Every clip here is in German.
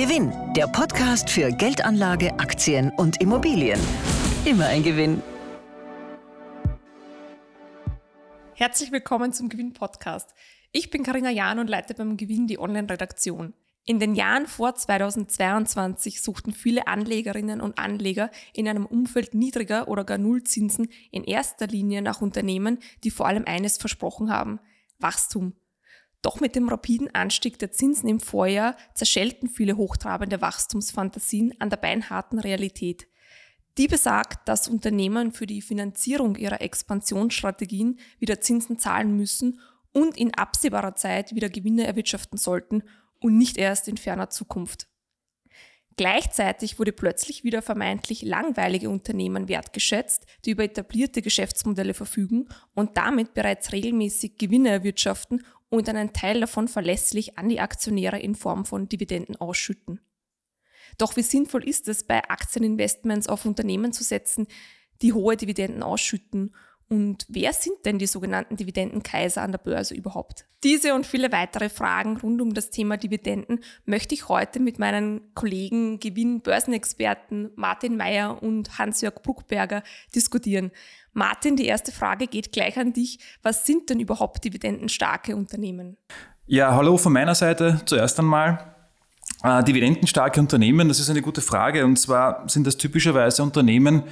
Gewinn, der Podcast für Geldanlage, Aktien und Immobilien. Immer ein Gewinn. Herzlich willkommen zum Gewinn-Podcast. Ich bin Karina Jahn und leite beim Gewinn die Online-Redaktion. In den Jahren vor 2022 suchten viele Anlegerinnen und Anleger in einem Umfeld niedriger oder gar Nullzinsen in erster Linie nach Unternehmen, die vor allem eines versprochen haben, Wachstum. Doch mit dem rapiden Anstieg der Zinsen im Vorjahr zerschellten viele hochtrabende Wachstumsfantasien an der beinharten Realität. Die besagt, dass Unternehmen für die Finanzierung ihrer Expansionsstrategien wieder Zinsen zahlen müssen und in absehbarer Zeit wieder Gewinne erwirtschaften sollten und nicht erst in ferner Zukunft. Gleichzeitig wurde plötzlich wieder vermeintlich langweilige Unternehmen wertgeschätzt, die über etablierte Geschäftsmodelle verfügen und damit bereits regelmäßig Gewinne erwirtschaften und einen Teil davon verlässlich an die Aktionäre in Form von Dividenden ausschütten. Doch wie sinnvoll ist es, bei Aktieninvestments auf Unternehmen zu setzen, die hohe Dividenden ausschütten? Und wer sind denn die sogenannten Dividendenkaiser an der Börse überhaupt? Diese und viele weitere Fragen rund um das Thema Dividenden möchte ich heute mit meinen Kollegen Gewinn-Börsenexperten Martin Mayer und Hans-Jörg Bruckberger diskutieren. Martin, die erste Frage geht gleich an dich. Was sind denn überhaupt dividendenstarke Unternehmen? Ja, hallo von meiner Seite zuerst einmal. Äh, dividendenstarke Unternehmen, das ist eine gute Frage. Und zwar sind das typischerweise Unternehmen,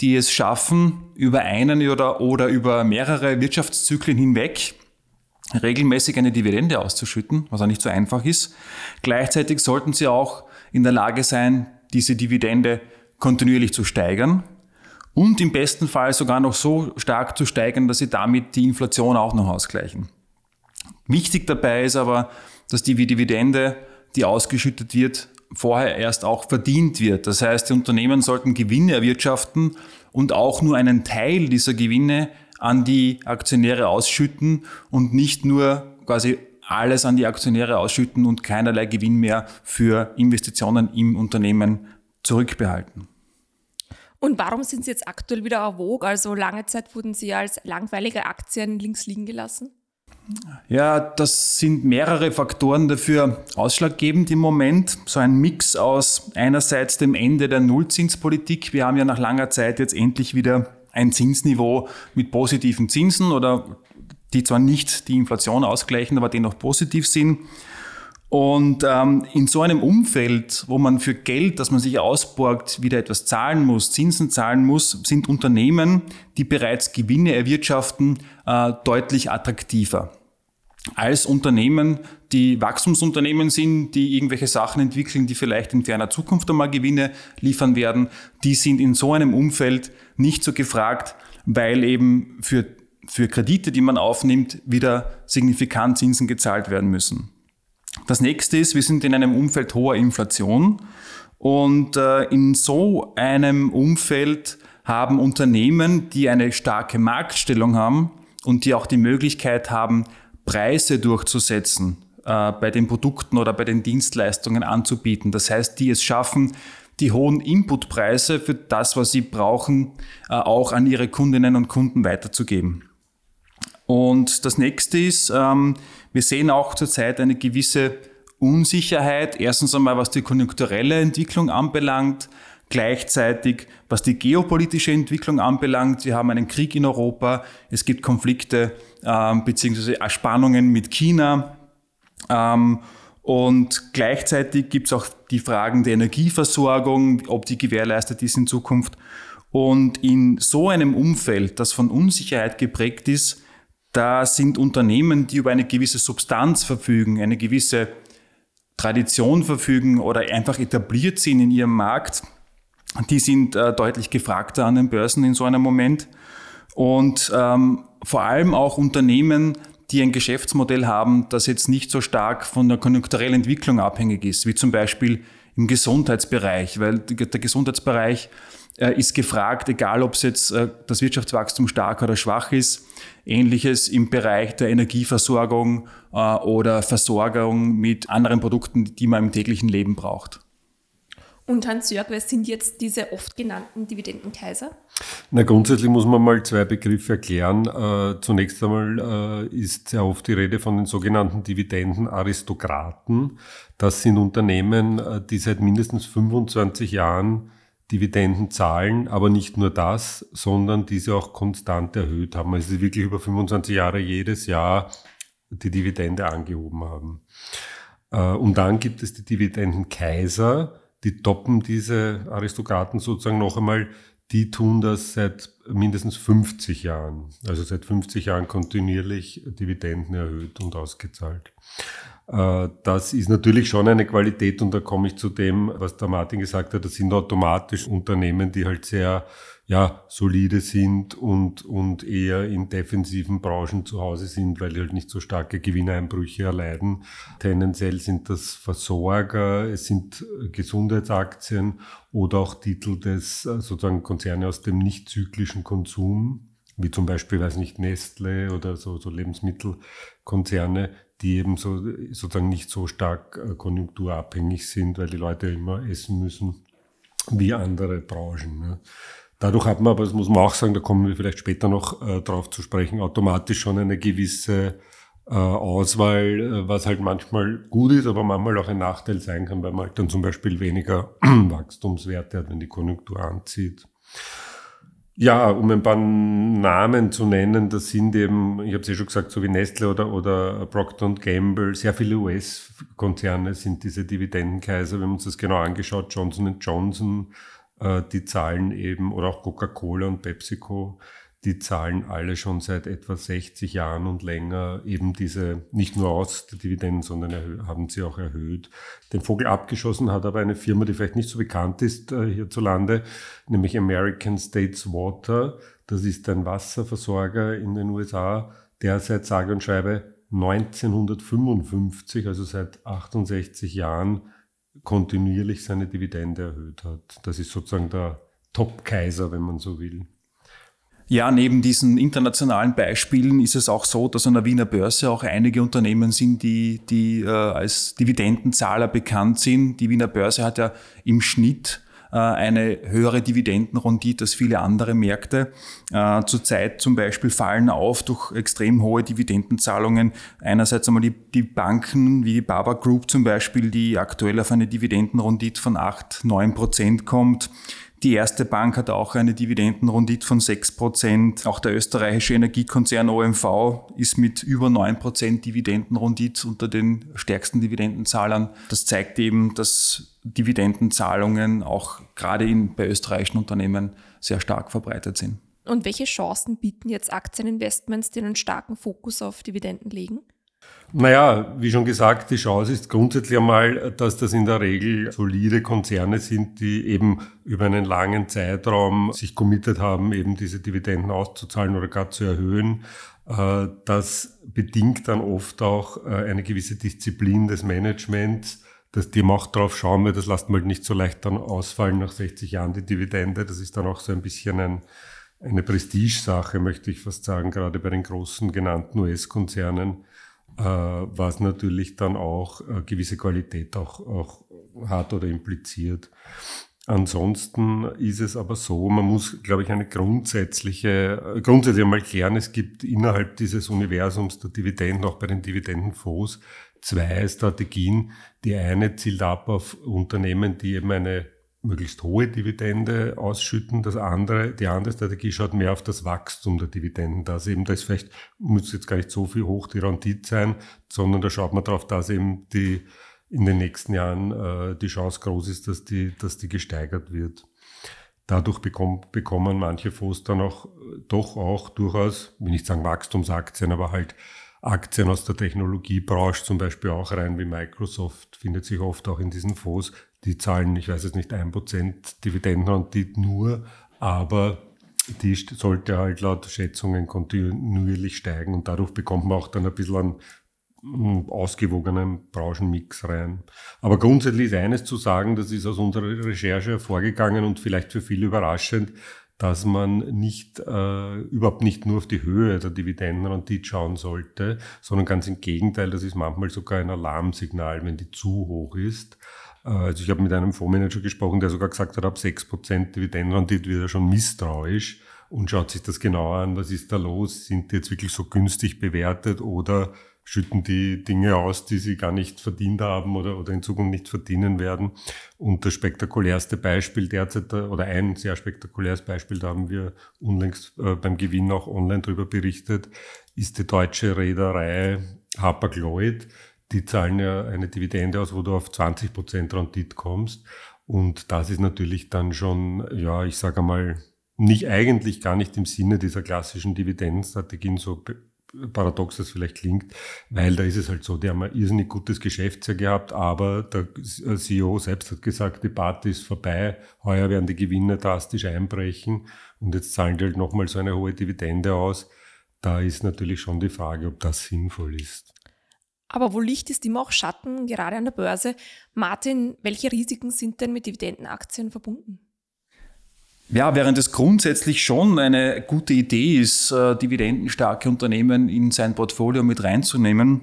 die es schaffen, über einen oder, oder über mehrere Wirtschaftszyklen hinweg regelmäßig eine Dividende auszuschütten, was auch nicht so einfach ist. Gleichzeitig sollten sie auch in der Lage sein, diese Dividende kontinuierlich zu steigern und im besten Fall sogar noch so stark zu steigern, dass sie damit die Inflation auch noch ausgleichen. Wichtig dabei ist aber, dass die Dividende, die ausgeschüttet wird, vorher erst auch verdient wird. Das heißt, die Unternehmen sollten Gewinne erwirtschaften und auch nur einen Teil dieser Gewinne an die Aktionäre ausschütten und nicht nur quasi alles an die Aktionäre ausschütten und keinerlei Gewinn mehr für Investitionen im Unternehmen zurückbehalten. Und warum sind sie jetzt aktuell wieder Vogue? Also lange Zeit wurden sie als langweilige Aktien links liegen gelassen? Ja, das sind mehrere Faktoren dafür ausschlaggebend im Moment. So ein Mix aus einerseits dem Ende der Nullzinspolitik. Wir haben ja nach langer Zeit jetzt endlich wieder ein Zinsniveau mit positiven Zinsen oder die zwar nicht die Inflation ausgleichen, aber dennoch positiv sind. Und ähm, in so einem Umfeld, wo man für Geld, das man sich ausborgt, wieder etwas zahlen muss, Zinsen zahlen muss, sind Unternehmen, die bereits Gewinne erwirtschaften, äh, deutlich attraktiver. Als Unternehmen, die Wachstumsunternehmen sind, die irgendwelche Sachen entwickeln, die vielleicht in ferner Zukunft einmal Gewinne liefern werden, die sind in so einem Umfeld nicht so gefragt, weil eben für, für Kredite, die man aufnimmt, wieder signifikant Zinsen gezahlt werden müssen. Das nächste ist, wir sind in einem Umfeld hoher Inflation und äh, in so einem Umfeld haben Unternehmen, die eine starke Marktstellung haben und die auch die Möglichkeit haben, Preise durchzusetzen, äh, bei den Produkten oder bei den Dienstleistungen anzubieten. Das heißt, die es schaffen, die hohen Inputpreise für das, was sie brauchen, äh, auch an ihre Kundinnen und Kunden weiterzugeben. Und das nächste ist, ähm, wir sehen auch zurzeit eine gewisse Unsicherheit. Erstens einmal, was die konjunkturelle Entwicklung anbelangt. Gleichzeitig, was die geopolitische Entwicklung anbelangt, wir haben einen Krieg in Europa, es gibt Konflikte ähm, bzw. Spannungen mit China. Ähm, und gleichzeitig gibt es auch die Fragen der Energieversorgung, ob die gewährleistet ist in Zukunft. Und in so einem Umfeld, das von Unsicherheit geprägt ist, da sind Unternehmen, die über eine gewisse Substanz verfügen, eine gewisse Tradition verfügen oder einfach etabliert sind in ihrem Markt, die sind äh, deutlich gefragter an den Börsen in so einem Moment. Und ähm, vor allem auch Unternehmen, die ein Geschäftsmodell haben, das jetzt nicht so stark von der konjunkturellen Entwicklung abhängig ist, wie zum Beispiel im Gesundheitsbereich, weil der Gesundheitsbereich äh, ist gefragt, egal ob es jetzt äh, das Wirtschaftswachstum stark oder schwach ist. Ähnliches im Bereich der Energieversorgung äh, oder Versorgung mit anderen Produkten, die man im täglichen Leben braucht. Und Hans-Jörg, wer sind jetzt diese oft genannten Dividendenkaiser? Na, grundsätzlich muss man mal zwei Begriffe erklären. Äh, zunächst einmal äh, ist sehr oft die Rede von den sogenannten Dividendenaristokraten. Das sind Unternehmen, äh, die seit mindestens 25 Jahren Dividenden zahlen, aber nicht nur das, sondern diese auch konstant erhöht haben. Also sie wirklich über 25 Jahre jedes Jahr die Dividende angehoben haben. Äh, und dann gibt es die Dividendenkaiser, die toppen diese Aristokraten sozusagen noch einmal, die tun das seit mindestens 50 Jahren, also seit 50 Jahren kontinuierlich Dividenden erhöht und ausgezahlt. Äh, das ist natürlich schon eine Qualität und da komme ich zu dem, was der Martin gesagt hat, das sind automatisch Unternehmen, die halt sehr ja, solide sind und, und eher in defensiven Branchen zu Hause sind, weil die halt nicht so starke Gewinneinbrüche erleiden. Tendenziell sind das Versorger, es sind Gesundheitsaktien oder auch Titel des äh, sozusagen Konzerne aus dem nicht zyklischen Konsum, wie zum Beispiel, weiß nicht, Nestle oder so, so Lebensmittelkonzerne, die eben so, sozusagen nicht so stark äh, konjunkturabhängig sind, weil die Leute immer essen müssen wie andere Branchen. Ne? Dadurch hat man, aber das muss man auch sagen, da kommen wir vielleicht später noch äh, drauf zu sprechen, automatisch schon eine gewisse äh, Auswahl, äh, was halt manchmal gut ist, aber manchmal auch ein Nachteil sein kann, weil man halt dann zum Beispiel weniger Wachstumswerte hat, wenn die Konjunktur anzieht. Ja, um ein paar Namen zu nennen, das sind eben, ich habe es ja schon gesagt, so wie Nestle oder, oder Procter Gamble, sehr viele US-Konzerne sind diese Dividendenkaiser. wenn man uns das genau angeschaut, Johnson Johnson, die zahlen eben, oder auch Coca-Cola und PepsiCo, die zahlen alle schon seit etwa 60 Jahren und länger eben diese, nicht nur aus die Dividenden, sondern haben sie auch erhöht. Den Vogel abgeschossen hat aber eine Firma, die vielleicht nicht so bekannt ist äh, hierzulande, nämlich American States Water. Das ist ein Wasserversorger in den USA, der seit sage und schreibe 1955, also seit 68 Jahren, kontinuierlich seine Dividende erhöht hat. Das ist sozusagen der Top-Kaiser, wenn man so will. Ja, neben diesen internationalen Beispielen ist es auch so, dass an der Wiener Börse auch einige Unternehmen sind, die, die äh, als Dividendenzahler bekannt sind. Die Wiener Börse hat ja im Schnitt eine höhere Dividendenrendite als viele andere Märkte. Äh, zurzeit zum Beispiel fallen auf durch extrem hohe Dividendenzahlungen einerseits einmal die, die Banken wie die Baba Group zum Beispiel, die aktuell auf eine Dividendenrendite von 8, 9 Prozent kommt. Die erste Bank hat auch eine Dividendenrendite von 6%. Auch der österreichische Energiekonzern OMV ist mit über 9% Dividendenrendite unter den stärksten Dividendenzahlern. Das zeigt eben, dass Dividendenzahlungen auch gerade in, bei österreichischen Unternehmen sehr stark verbreitet sind. Und welche Chancen bieten jetzt Aktieninvestments, die einen starken Fokus auf Dividenden legen? Naja, wie schon gesagt, die Chance ist grundsätzlich einmal, dass das in der Regel solide Konzerne sind, die eben über einen langen Zeitraum sich committed haben, eben diese Dividenden auszuzahlen oder gar zu erhöhen. Äh, das bedingt dann oft auch äh, eine gewisse Disziplin des Managements, dass die auch drauf schauen, weil das lässt man halt nicht so leicht dann ausfallen nach 60 Jahren die Dividende. Das ist dann auch so ein bisschen ein, eine Prestigesache, möchte ich fast sagen, gerade bei den großen genannten US-Konzernen was natürlich dann auch äh, gewisse Qualität auch, auch hat oder impliziert. Ansonsten ist es aber so, man muss, glaube ich, eine grundsätzliche, äh, grundsätzlich einmal klären, es gibt innerhalb dieses Universums der Dividenden, auch bei den Dividendenfonds, zwei Strategien. Die eine zielt ab auf Unternehmen, die eben eine möglichst hohe Dividende ausschütten. Das andere, die andere Strategie schaut mehr auf das Wachstum der Dividenden. Dass eben, da ist vielleicht, muss jetzt gar nicht so viel hoch die Rendite sein, sondern da schaut man darauf, dass eben die in den nächsten Jahren äh, die Chance groß ist, dass die, dass die gesteigert wird. Dadurch bekommt, bekommen manche Fonds dann auch doch auch durchaus, will nicht sagen Wachstumsaktien, aber halt Aktien aus der Technologiebranche zum Beispiel auch rein, wie Microsoft findet sich oft auch in diesen Fonds, die zahlen, ich weiß jetzt nicht, ein Prozent Dividendenrendite nur, aber die sollte halt laut Schätzungen kontinuierlich steigen und dadurch bekommt man auch dann ein bisschen einen hm, ausgewogenen Branchenmix rein. Aber grundsätzlich ist eines zu sagen, das ist aus unserer Recherche hervorgegangen und vielleicht für viele überraschend, dass man nicht äh, überhaupt nicht nur auf die Höhe der Dividendenrendite schauen sollte, sondern ganz im Gegenteil, das ist manchmal sogar ein Alarmsignal, wenn die zu hoch ist. Also ich habe mit einem Fondsmanager gesprochen, der sogar gesagt hat, ab 6% Dividendenrendite wird er schon misstrauisch und schaut sich das genauer an, was ist da los, sind die jetzt wirklich so günstig bewertet oder schütten die Dinge aus, die sie gar nicht verdient haben oder, oder in Zukunft nicht verdienen werden. Und das spektakulärste Beispiel derzeit, oder ein sehr spektakuläres Beispiel, da haben wir unlängst äh, beim Gewinn auch online darüber berichtet, ist die deutsche Reederei Hapag-Lloyd. Die zahlen ja eine Dividende aus, wo du auf 20 Prozent Rendite kommst. Und das ist natürlich dann schon, ja, ich sage einmal, nicht eigentlich gar nicht im Sinne dieser klassischen Dividendenstrategien, so paradox das vielleicht klingt, weil da ist es halt so, die haben ein irrsinnig gutes Geschäftsjahr gehabt, aber der CEO selbst hat gesagt, die Party ist vorbei, heuer werden die Gewinne drastisch einbrechen und jetzt zahlen die halt nochmal so eine hohe Dividende aus. Da ist natürlich schon die Frage, ob das sinnvoll ist. Aber wo Licht ist immer auch Schatten, gerade an der Börse. Martin, welche Risiken sind denn mit Dividendenaktien verbunden? Ja, während es grundsätzlich schon eine gute Idee ist, äh, dividendenstarke Unternehmen in sein Portfolio mit reinzunehmen,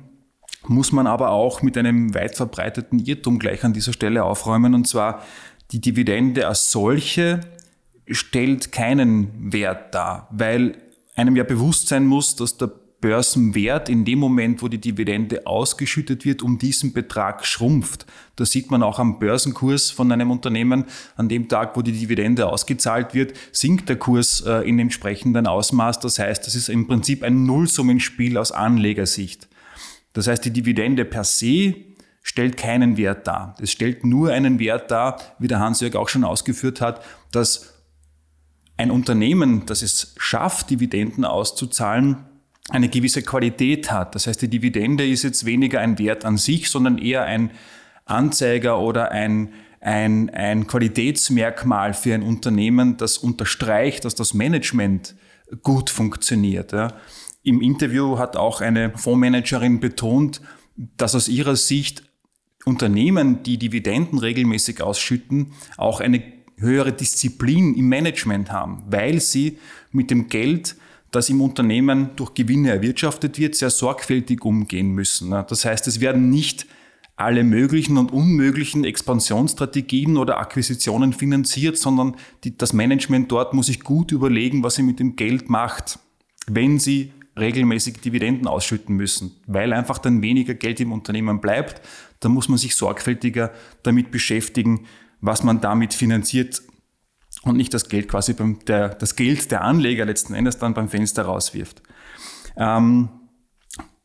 muss man aber auch mit einem weit verbreiteten Irrtum gleich an dieser Stelle aufräumen. Und zwar, die Dividende als solche stellt keinen Wert dar, weil einem ja bewusst sein muss, dass der Börsenwert in dem Moment, wo die Dividende ausgeschüttet wird, um diesen Betrag schrumpft. Das sieht man auch am Börsenkurs von einem Unternehmen. An dem Tag, wo die Dividende ausgezahlt wird, sinkt der Kurs äh, in entsprechenden Ausmaß. Das heißt, das ist im Prinzip ein Nullsummenspiel aus Anlegersicht. Das heißt, die Dividende per se stellt keinen Wert dar. Es stellt nur einen Wert dar, wie der Hans-Jörg auch schon ausgeführt hat, dass ein Unternehmen, das es schafft, Dividenden auszuzahlen, eine gewisse Qualität hat. Das heißt, die Dividende ist jetzt weniger ein Wert an sich, sondern eher ein Anzeiger oder ein, ein, ein Qualitätsmerkmal für ein Unternehmen, das unterstreicht, dass das Management gut funktioniert. Ja. Im Interview hat auch eine Fondsmanagerin betont, dass aus ihrer Sicht Unternehmen, die Dividenden regelmäßig ausschütten, auch eine höhere Disziplin im Management haben, weil sie mit dem Geld das im Unternehmen durch Gewinne erwirtschaftet wird, sehr sorgfältig umgehen müssen. Das heißt, es werden nicht alle möglichen und unmöglichen Expansionsstrategien oder Akquisitionen finanziert, sondern die, das Management dort muss sich gut überlegen, was sie mit dem Geld macht, wenn sie regelmäßig Dividenden ausschütten müssen, weil einfach dann weniger Geld im Unternehmen bleibt. Da muss man sich sorgfältiger damit beschäftigen, was man damit finanziert und nicht das Geld quasi beim, der, das Geld der Anleger letzten Endes dann beim Fenster rauswirft. Ähm,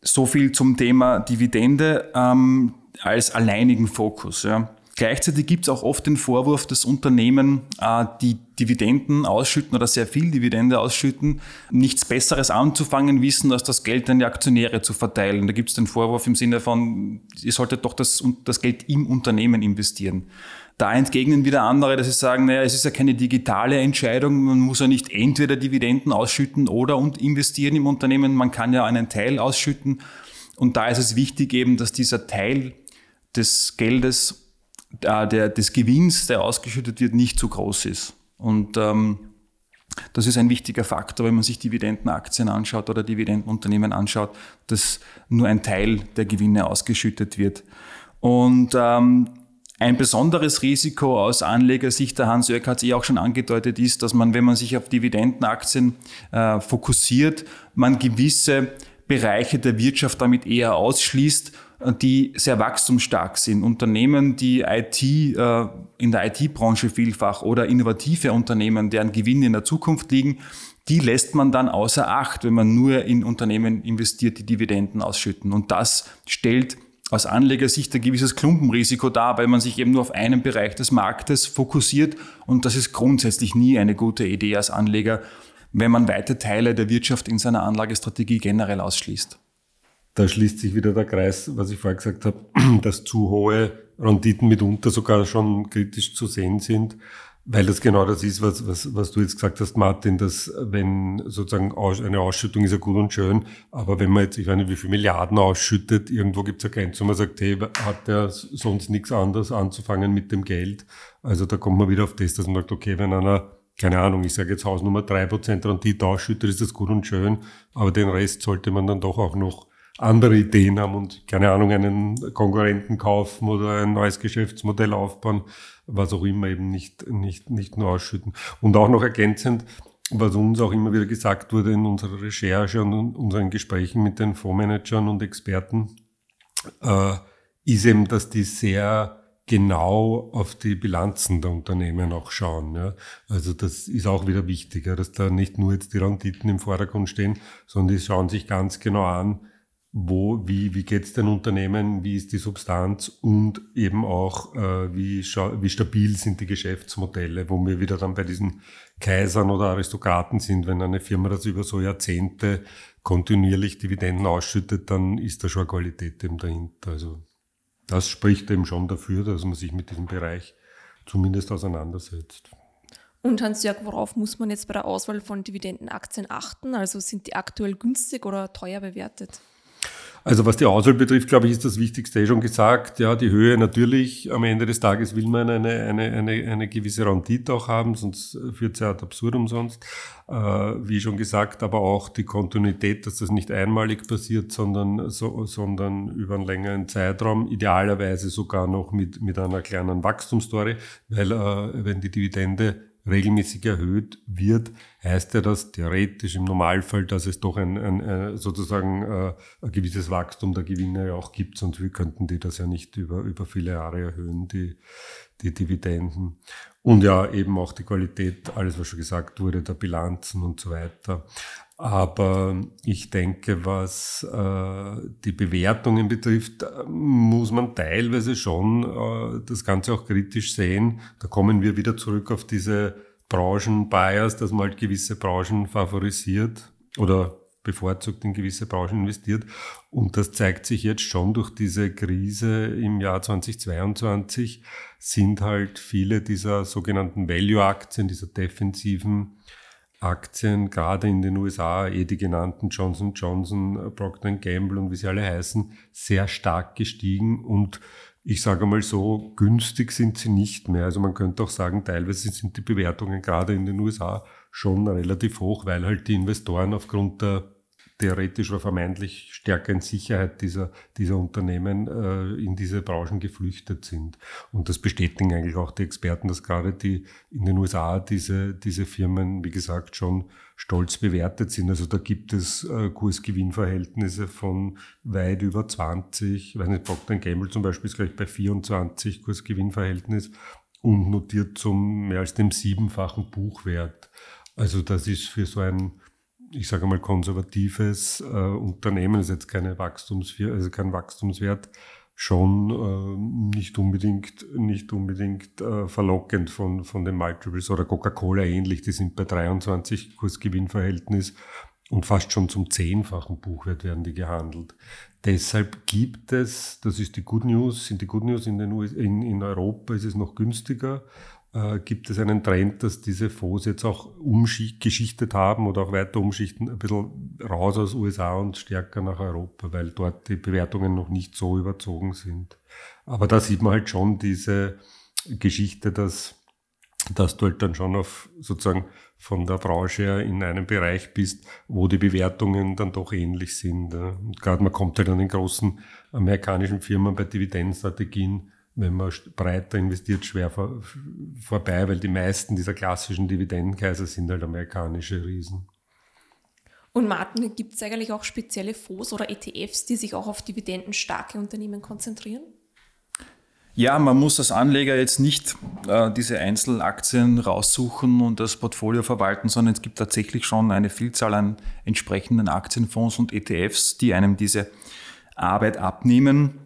so viel zum Thema Dividende ähm, als alleinigen Fokus. Ja. Gleichzeitig gibt es auch oft den Vorwurf, dass Unternehmen, äh, die Dividenden ausschütten oder sehr viel Dividende ausschütten, nichts Besseres anzufangen wissen, als das Geld an die Aktionäre zu verteilen. Da gibt es den Vorwurf im Sinne von, ihr solltet doch das, das Geld im Unternehmen investieren. Da entgegnen wieder andere, dass sie sagen, naja, es ist ja keine digitale Entscheidung, man muss ja nicht entweder Dividenden ausschütten oder investieren im Unternehmen, man kann ja einen Teil ausschütten. Und da ist es wichtig eben, dass dieser Teil des Geldes, äh, der, des Gewinns, der ausgeschüttet wird, nicht zu groß ist. Und ähm, das ist ein wichtiger Faktor, wenn man sich Dividendenaktien anschaut oder Dividendenunternehmen anschaut, dass nur ein Teil der Gewinne ausgeschüttet wird. Und ähm, ein besonderes Risiko aus Anlegersicht, der Hans-Jörg hat es eh auch schon angedeutet, ist, dass man, wenn man sich auf Dividendenaktien äh, fokussiert, man gewisse Bereiche der Wirtschaft damit eher ausschließt, äh, die sehr wachstumsstark sind. Unternehmen, die IT, äh, in der IT-Branche vielfach oder innovative Unternehmen, deren Gewinne in der Zukunft liegen, die lässt man dann außer Acht, wenn man nur in Unternehmen investiert, die Dividenden ausschütten. Und das stellt aus Anlegersicht ein gewisses Klumpenrisiko dar, weil man sich eben nur auf einen Bereich des Marktes fokussiert und das ist grundsätzlich nie eine gute Idee als Anleger, wenn man weite Teile der Wirtschaft in seiner Anlagestrategie generell ausschließt. Da schließt sich wieder der Kreis, was ich vorher gesagt habe, dass zu hohe Renditen mitunter sogar schon kritisch zu sehen sind. Weil das genau das ist, was, was, was du jetzt gesagt hast, Martin, dass wenn sozusagen eine Ausschüttung ist ja gut und schön, aber wenn man jetzt, ich weiß nicht, wie viele Milliarden ausschüttet, irgendwo gibt es ja Grenzen, wo man sagt, hey, hat der sonst nichts anderes anzufangen mit dem Geld? Also da kommt man wieder auf das, dass man sagt, okay, wenn einer, keine Ahnung, ich sage jetzt Hausnummer drei Prozent Rendite ausschüttet, ist das gut und schön, aber den Rest sollte man dann doch auch noch andere Ideen haben und keine Ahnung, einen Konkurrenten kaufen oder ein neues Geschäftsmodell aufbauen, was auch immer eben nicht, nicht, nicht nur ausschütten. Und auch noch ergänzend, was uns auch immer wieder gesagt wurde in unserer Recherche und unseren Gesprächen mit den Fondsmanagern und Experten, äh, ist eben, dass die sehr genau auf die Bilanzen der Unternehmen auch schauen. Ja. Also das ist auch wieder wichtiger, dass da nicht nur jetzt die Renditen im Vordergrund stehen, sondern die schauen sich ganz genau an, wo, wie, wie geht's den Unternehmen, wie ist die Substanz und eben auch, äh, wie, wie stabil sind die Geschäftsmodelle, wo wir wieder dann bei diesen Kaisern oder Aristokraten sind. Wenn eine Firma das über so Jahrzehnte kontinuierlich Dividenden ausschüttet, dann ist da schon eine Qualität eben dahinter. Also das spricht eben schon dafür, dass man sich mit diesem Bereich zumindest auseinandersetzt. Und Hans-Jörg, worauf muss man jetzt bei der Auswahl von Dividendenaktien achten? Also sind die aktuell günstig oder teuer bewertet? Also was die Auswahl betrifft, glaube ich, ist das Wichtigste eh schon gesagt. Ja, die Höhe natürlich. Am Ende des Tages will man eine, eine, eine, eine gewisse Rendite auch haben, sonst führt es ja ad absurdum sonst. Äh, wie schon gesagt, aber auch die Kontinuität, dass das nicht einmalig passiert, sondern, so, sondern über einen längeren Zeitraum, idealerweise sogar noch mit, mit einer kleinen Wachstumsstory, weil äh, wenn die Dividende regelmäßig erhöht wird, heißt ja das theoretisch im Normalfall, dass es doch ein, ein, ein sozusagen äh, ein gewisses Wachstum der Gewinne auch gibt, sonst könnten die das ja nicht über, über viele Jahre erhöhen, die, die Dividenden. Und ja, eben auch die Qualität, alles was schon gesagt wurde, der Bilanzen und so weiter. Aber ich denke, was äh, die Bewertungen betrifft, muss man teilweise schon äh, das Ganze auch kritisch sehen. Da kommen wir wieder zurück auf diese Branchenbias, dass man halt gewisse Branchen favorisiert oder bevorzugt in gewisse Branchen investiert. Und das zeigt sich jetzt schon durch diese Krise im Jahr 2022, sind halt viele dieser sogenannten Value-Aktien, dieser defensiven Aktien, gerade in den USA, eh die genannten Johnson Johnson, Procter Gamble und wie sie alle heißen, sehr stark gestiegen und ich sage mal so, günstig sind sie nicht mehr. Also man könnte auch sagen, teilweise sind die Bewertungen gerade in den USA schon relativ hoch, weil halt die Investoren aufgrund der theoretisch oder vermeintlich stärkeren Sicherheit dieser, dieser Unternehmen äh, in diese Branchen geflüchtet sind. Und das bestätigen eigentlich auch die Experten, dass gerade die in den USA diese, diese Firmen, wie gesagt, schon stolz bewertet sind. Also da gibt es äh, Kursgewinnverhältnisse von weit über 20. Ich weiß nicht, Procter Gamble zum Beispiel ist gleich bei 24 Kursgewinnverhältnis und notiert zum mehr als dem siebenfachen Buchwert. Also das ist für so ein ich sage mal, konservatives äh, Unternehmen, ist jetzt keine Wachstumsfir also kein Wachstumswert, schon äh, nicht unbedingt, nicht unbedingt äh, verlockend von, von den Multiples oder Coca-Cola ähnlich, die sind bei 23 Kursgewinnverhältnis und fast schon zum zehnfachen Buchwert werden die gehandelt. Deshalb gibt es, das ist die Good News, sind die Good News in, den US, in, in Europa ist es noch günstiger, äh, gibt es einen Trend, dass diese Fonds jetzt auch umgeschichtet haben oder auch weiter umschichten, ein bisschen raus aus USA und stärker nach Europa, weil dort die Bewertungen noch nicht so überzogen sind. Aber da sieht man halt schon diese Geschichte, dass, dass du halt dann schon auf sozusagen von der Branche her in einem Bereich bist, wo die Bewertungen dann doch ähnlich sind. Und gerade man kommt halt an den großen amerikanischen Firmen bei Dividendenstrategien wenn man breiter investiert, schwer vor, vorbei, weil die meisten dieser klassischen Dividendenkaiser sind halt amerikanische Riesen. Und Martin, gibt es eigentlich auch spezielle Fonds oder ETFs, die sich auch auf dividendenstarke Unternehmen konzentrieren? Ja, man muss als Anleger jetzt nicht äh, diese Einzelaktien raussuchen und das Portfolio verwalten, sondern es gibt tatsächlich schon eine Vielzahl an entsprechenden Aktienfonds und ETFs, die einem diese Arbeit abnehmen.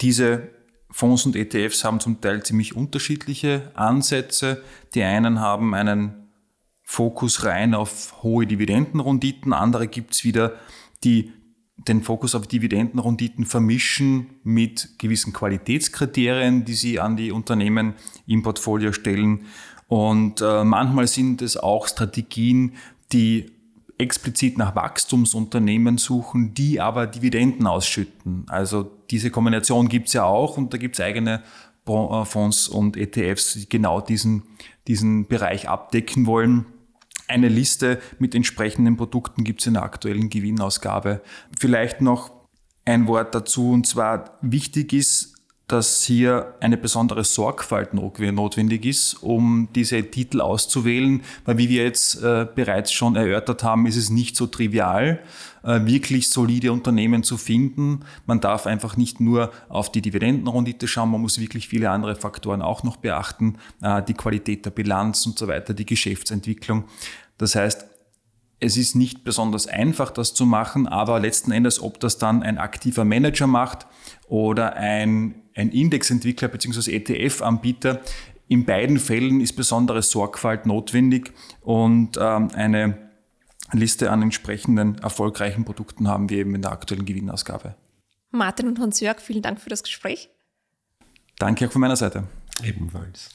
Diese Fonds und ETFs haben zum Teil ziemlich unterschiedliche Ansätze. Die einen haben einen Fokus rein auf hohe Dividendenrenditen, andere gibt's wieder, die den Fokus auf Dividendenrenditen vermischen mit gewissen Qualitätskriterien, die sie an die Unternehmen im Portfolio stellen. Und äh, manchmal sind es auch Strategien, die explizit nach Wachstumsunternehmen suchen, die aber Dividenden ausschütten. Also diese Kombination gibt es ja auch und da gibt es eigene äh, Fonds und ETFs, die genau diesen, diesen Bereich abdecken wollen. Eine Liste mit entsprechenden Produkten gibt es in der aktuellen Gewinnausgabe. Vielleicht noch ein Wort dazu. Und zwar wichtig ist, dass hier eine besondere Sorgfalt notwendig ist, um diese Titel auszuwählen, weil wie wir jetzt äh, bereits schon erörtert haben, ist es nicht so trivial, äh, wirklich solide Unternehmen zu finden. Man darf einfach nicht nur auf die Dividendenrendite schauen, man muss wirklich viele andere Faktoren auch noch beachten, äh, die Qualität der Bilanz und so weiter, die Geschäftsentwicklung. Das heißt, es ist nicht besonders einfach, das zu machen, aber letzten Endes, ob das dann ein aktiver Manager macht oder ein, ein Indexentwickler bzw. ETF-Anbieter, in beiden Fällen ist besondere Sorgfalt notwendig und ähm, eine Liste an entsprechenden erfolgreichen Produkten haben wir eben in der aktuellen Gewinnausgabe. Martin und Hans-Jörg, vielen Dank für das Gespräch. Danke auch von meiner Seite. Ebenfalls.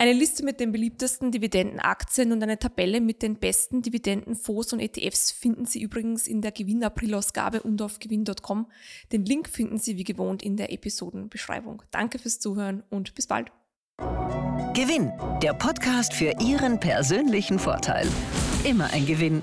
Eine Liste mit den beliebtesten Dividendenaktien und eine Tabelle mit den besten Dividendenfonds und ETFs finden Sie übrigens in der Gewinn-April-Ausgabe und auf gewinn.com. Den Link finden Sie wie gewohnt in der Episodenbeschreibung. Danke fürs Zuhören und bis bald. Gewinn, der Podcast für Ihren persönlichen Vorteil. Immer ein Gewinn.